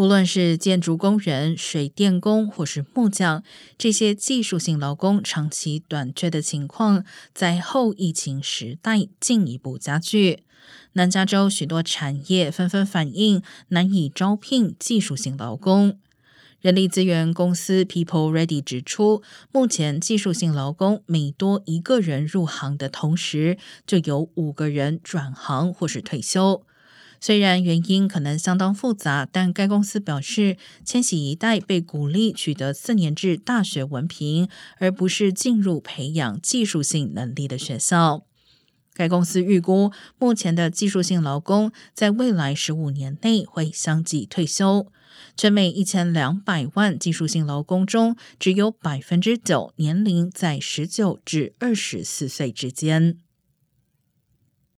不论是建筑工人、水电工或是木匠，这些技术性劳工长期短缺的情况，在后疫情时代进一步加剧。南加州许多产业纷纷反映难以招聘技术性劳工。人力资源公司 People Ready 指出，目前技术性劳工每多一个人入行的同时，就有五个人转行或是退休。虽然原因可能相当复杂，但该公司表示，千禧一代被鼓励取得四年制大学文凭，而不是进入培养技术性能力的学校。该公司预估，目前的技术性劳工在未来十五年内会相继退休。全美一千两百万技术性劳工中，只有百分之九年龄在十九至二十四岁之间。